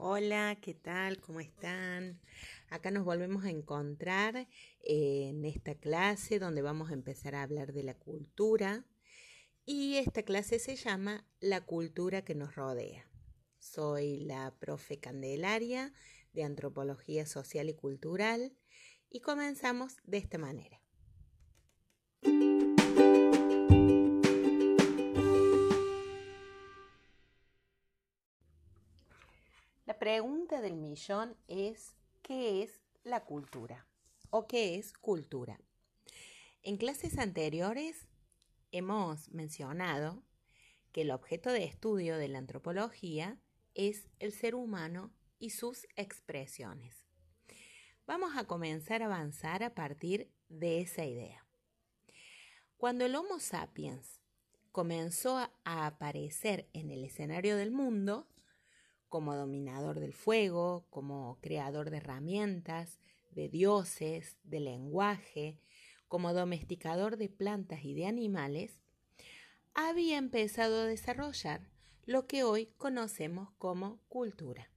Hola, ¿qué tal? ¿Cómo están? Acá nos volvemos a encontrar en esta clase donde vamos a empezar a hablar de la cultura y esta clase se llama La cultura que nos rodea. Soy la profe Candelaria de Antropología Social y Cultural y comenzamos de esta manera. Pregunta del millón es, ¿qué es la cultura? ¿O qué es cultura? En clases anteriores hemos mencionado que el objeto de estudio de la antropología es el ser humano y sus expresiones. Vamos a comenzar a avanzar a partir de esa idea. Cuando el Homo sapiens comenzó a aparecer en el escenario del mundo, como dominador del fuego, como creador de herramientas, de dioses, de lenguaje, como domesticador de plantas y de animales, había empezado a desarrollar lo que hoy conocemos como cultura.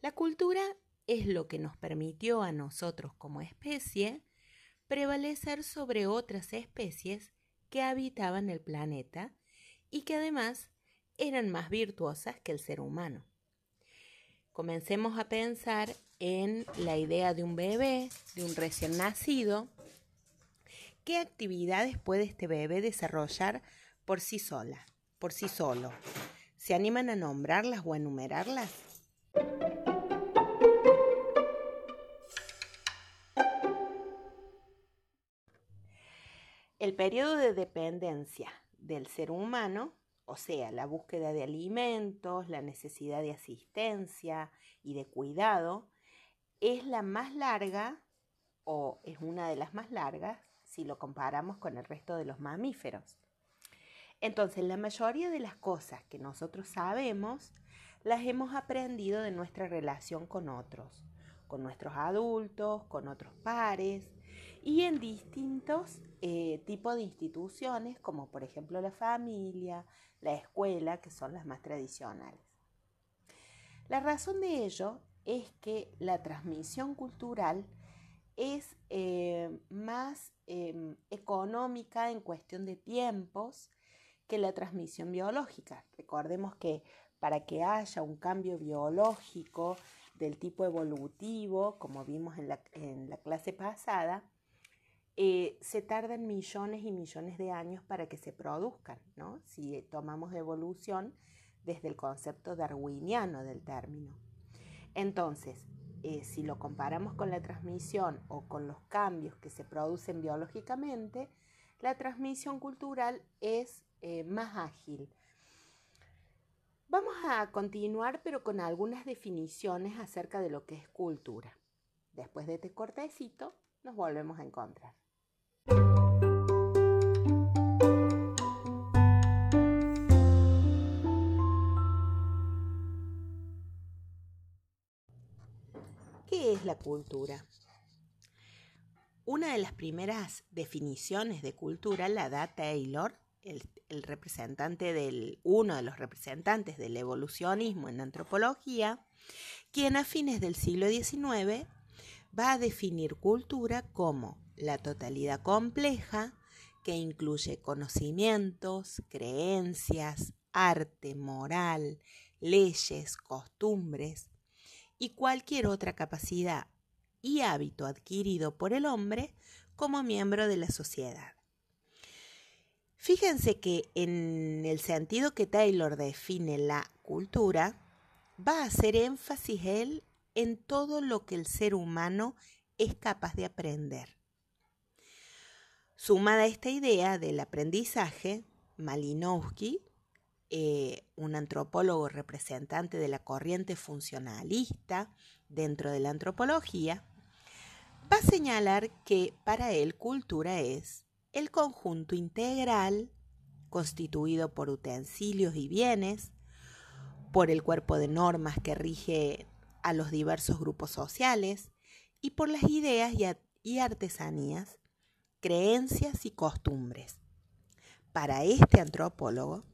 La cultura es lo que nos permitió a nosotros como especie prevalecer sobre otras especies que habitaban el planeta y que además eran más virtuosas que el ser humano. Comencemos a pensar en la idea de un bebé, de un recién nacido. ¿Qué actividades puede este bebé desarrollar por sí sola, por sí solo? ¿Se animan a nombrarlas o a enumerarlas? El periodo de dependencia del ser humano o sea, la búsqueda de alimentos, la necesidad de asistencia y de cuidado, es la más larga o es una de las más largas si lo comparamos con el resto de los mamíferos. Entonces, la mayoría de las cosas que nosotros sabemos las hemos aprendido de nuestra relación con otros, con nuestros adultos, con otros pares y en distintos eh, tipos de instituciones, como por ejemplo la familia, la escuela, que son las más tradicionales. La razón de ello es que la transmisión cultural es eh, más em, económica en cuestión de tiempos que la transmisión biológica. Recordemos que para que haya un cambio biológico del tipo evolutivo, como vimos en la, en la clase pasada, eh, se tardan millones y millones de años para que se produzcan, ¿no? Si tomamos evolución desde el concepto darwiniano del término. Entonces, eh, si lo comparamos con la transmisión o con los cambios que se producen biológicamente, la transmisión cultural es eh, más ágil. Vamos a continuar, pero con algunas definiciones acerca de lo que es cultura. Después de este cortecito, nos volvemos a encontrar. ¿Qué es la cultura? Una de las primeras definiciones de cultura la da Taylor, el, representante del, uno de los representantes del evolucionismo en antropología, quien a fines del siglo XIX va a definir cultura como la totalidad compleja que incluye conocimientos, creencias, arte, moral, leyes, costumbres y cualquier otra capacidad y hábito adquirido por el hombre como miembro de la sociedad. Fíjense que en el sentido que Taylor define la cultura, va a hacer énfasis él en todo lo que el ser humano es capaz de aprender. Sumada a esta idea del aprendizaje, Malinowski, eh, un antropólogo representante de la corriente funcionalista dentro de la antropología, va a señalar que para él cultura es el conjunto integral constituido por utensilios y bienes, por el cuerpo de normas que rige a los diversos grupos sociales y por las ideas y artesanías creencias y costumbres. Para este antropólogo,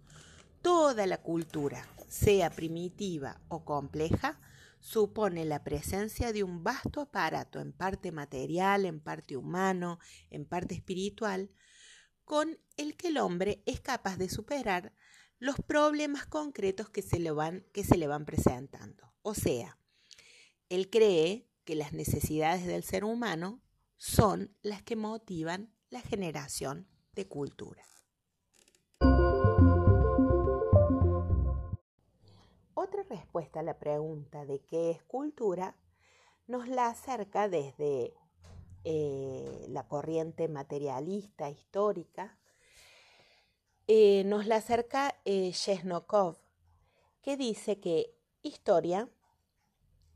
toda la cultura sea primitiva o compleja, supone la presencia de un vasto aparato en parte material, en parte humano, en parte espiritual, con el que el hombre es capaz de superar los problemas concretos que se le van, que se le van presentando. O sea, él cree que las necesidades del ser humano son las que motivan la generación de cultura. Otra respuesta a la pregunta de qué es cultura nos la acerca desde eh, la corriente materialista histórica, eh, nos la acerca eh, que dice que historia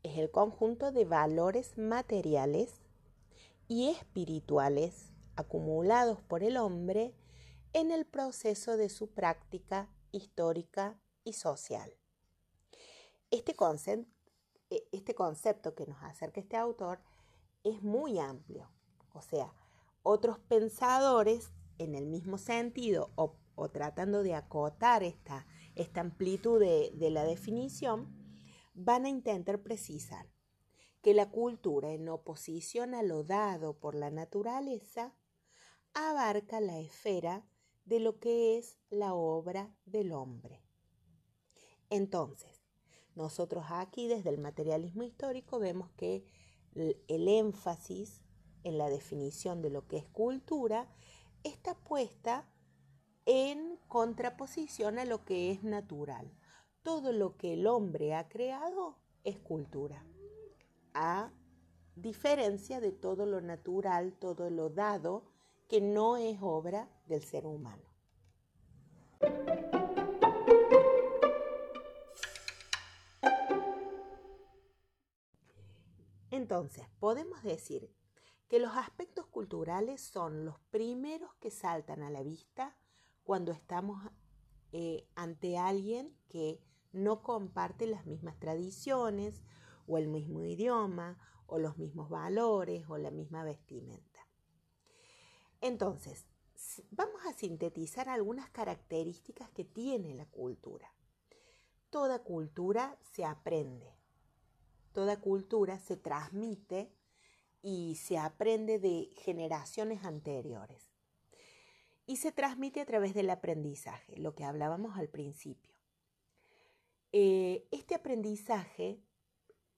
es el conjunto de valores materiales y espirituales acumulados por el hombre en el proceso de su práctica histórica y social. Este, e, este concepto que nos acerca este autor es muy amplio, o sea, otros pensadores en el mismo sentido o, tratando de acotar esta, esta amplitud de, de la definición, van a intentar precisar que la cultura en oposición a lo dado por la naturaleza abarca la esfera de lo que es la obra del hombre. Entonces, nosotros aquí desde el materialismo histórico vemos que el énfasis en la definición de lo que es cultura está puesta en contraposición a lo que es natural. Todo lo que el hombre ha creado es cultura, a diferencia de todo lo natural, todo lo dado, que no es obra del ser humano. Entonces, podemos decir que los aspectos culturales son los primeros que saltan a la vista cuando estamos eh, ante alguien que no comparte las mismas tradiciones o el mismo idioma o los mismos valores o la misma vestimenta. Entonces, vamos a sintetizar algunas características que tiene la cultura. Toda cultura se aprende, toda cultura se transmite y se aprende de generaciones anteriores. Y se transmite a través del aprendizaje, lo que hablábamos al principio. Eh, este aprendizaje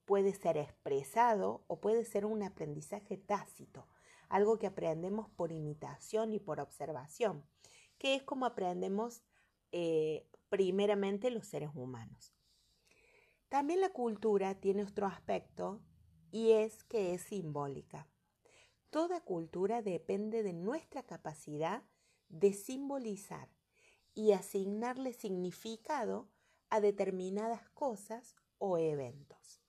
puede ser expresado o puede ser un aprendizaje tácito, algo que aprendemos por imitación y por observación, que es como aprendemos eh, primeramente los seres humanos. También la cultura tiene otro aspecto y es que es simbólica. Toda cultura depende de nuestra capacidad de simbolizar y asignarle significado a determinadas cosas o eventos.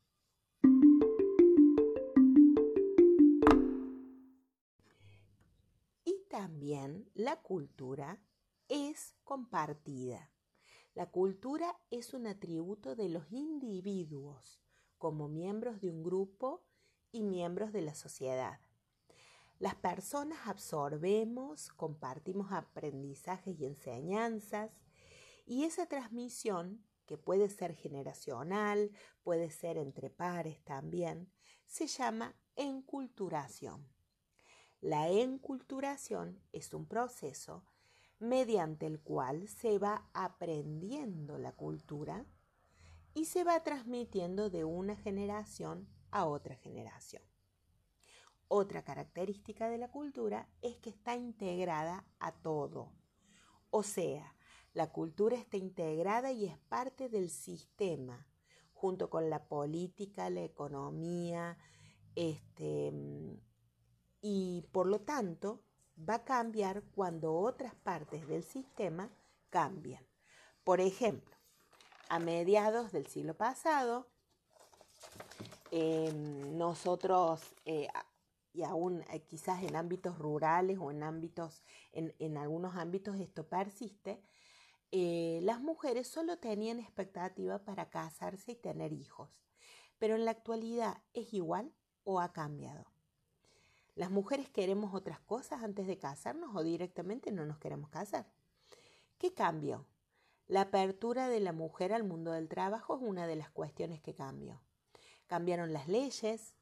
También la cultura es compartida. La cultura es un atributo de los individuos como miembros de un grupo y miembros de la sociedad. Las personas absorbemos, compartimos aprendizajes y enseñanzas y esa transmisión, que puede ser generacional, puede ser entre pares también, se llama enculturación. La enculturación es un proceso mediante el cual se va aprendiendo la cultura y se va transmitiendo de una generación a otra generación. Otra característica de la cultura es que está integrada a todo. O sea, la cultura está integrada y es parte del sistema, junto con la política, la economía, este, y por lo tanto va a cambiar cuando otras partes del sistema cambian. Por ejemplo, a mediados del siglo pasado, em, nosotros, eh, y aún eh, quizás en ámbitos rurales o en ámbitos, en, algunos ámbitos esto persiste, eh, las mujeres solo tenían expectativa para casarse y tener hijos. Pero en la actualidad es igual o ha cambiado. Las mujeres queremos otras cosas antes de casarnos o directamente no nos queremos casar. ¿Qué cambio? La apertura de la mujer al mundo del trabajo es una de las cuestiones que cambió. Cambiaron las leyes,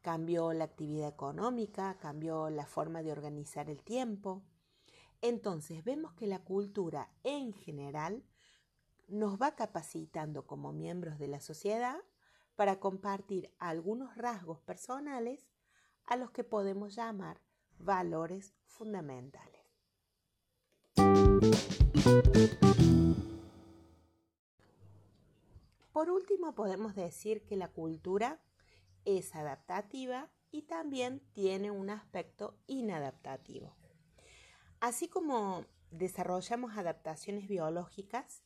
cambió la actividad económica, cambió la forma de organizar el tiempo. Entonces vemos que la cultura en general nos va capacitando como miembros de la sociedad para compartir algunos rasgos personales a los que podemos llamar valores fundamentales. Por último, podemos decir que la cultura es adaptativa y también tiene un aspecto inadaptativo. Así como desarrollamos adaptaciones biológicas,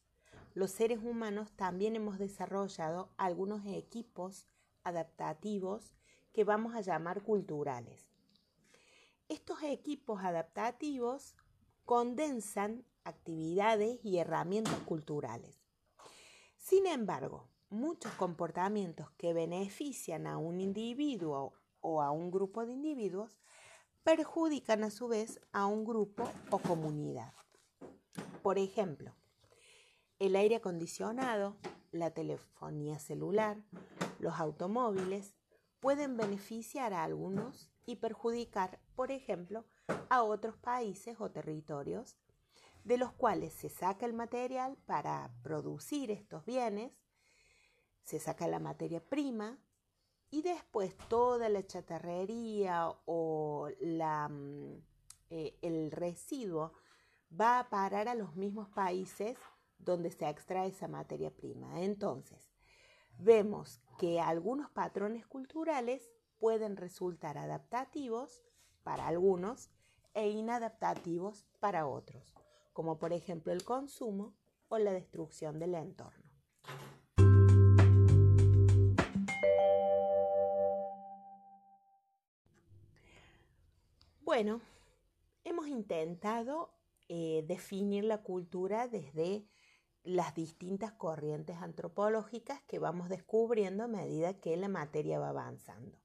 los seres humanos también hemos desarrollado algunos equipos adaptativos que vamos a llamar culturales. Estos equipos adaptativos condensan actividades y herramientas culturales. Sin embargo, muchos comportamientos que benefician a un individuo o a un grupo de individuos perjudican a su vez a un grupo o comunidad. Por ejemplo, el aire acondicionado, la telefonía celular, los automóviles pueden beneficiar a algunos y perjudicar, por ejemplo, a otros países o territorios de los cuales se saca el material para producir estos bienes, se saca la materia prima y después toda la chatarrería o mm, eh, el residuo va a parar a los mismos países donde se extrae esa materia prima. Entonces, vemos que algunos patrones culturales pueden resultar adaptativos para algunos e inadaptativos para otros, como por ejemplo el consumo o la destrucción del entorno. Bueno, hemos intentado eh, definir la cultura desde las distintas corrientes antropológicas que vamos descubriendo a medida que la materia va avanzando.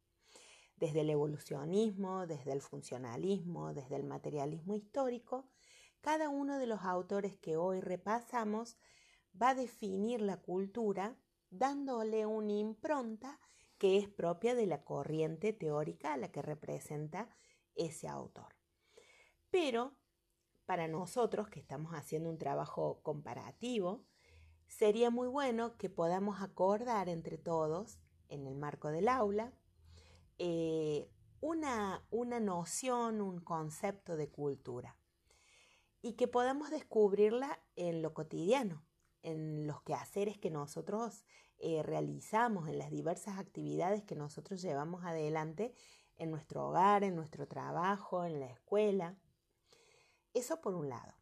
Desde el evolucionismo, desde el funcionalismo, desde el materialismo histórico, cada uno de los autores que hoy repasamos va a definir la cultura dándole una impronta que es propia de la corriente teórica a la que representa ese autor. Pero para nosotros que estamos haciendo un trabajo comparativo, sería muy bueno que podamos acordar entre todos, en el marco del aula, eh, una, una noción, un concepto de cultura y que podamos descubrirla en lo cotidiano, en los quehaceres que nosotros eh, realizamos, en las diversas actividades que nosotros llevamos adelante en nuestro hogar, en nuestro trabajo, en la escuela. Eso por un lado.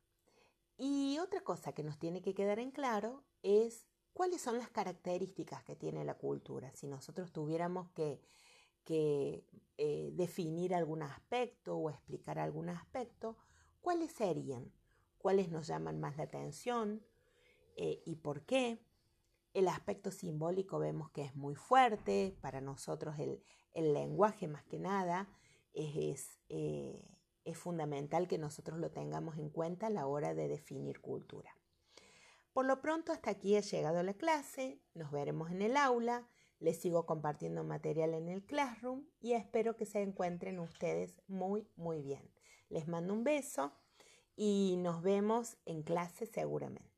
Y otra cosa que nos tiene que quedar en claro es cuáles son las características que tiene la cultura. Si nosotros tuviéramos que, eh, definir algún aspecto o explicar algún aspecto, ¿cuáles serían? ¿Cuáles nos llaman más la atención? Eh, ¿Y por qué? El aspecto simbólico vemos que es muy fuerte, para nosotros el, lenguaje más que nada es, eh, es fundamental que nosotros lo tengamos en cuenta a la hora de definir cultura. Por lo pronto hasta aquí ha llegado la clase, nos veremos en el aula, les sigo compartiendo material en el Classroom y espero que se encuentren ustedes muy muy bien. Les mando un beso y nos vemos en clase seguramente.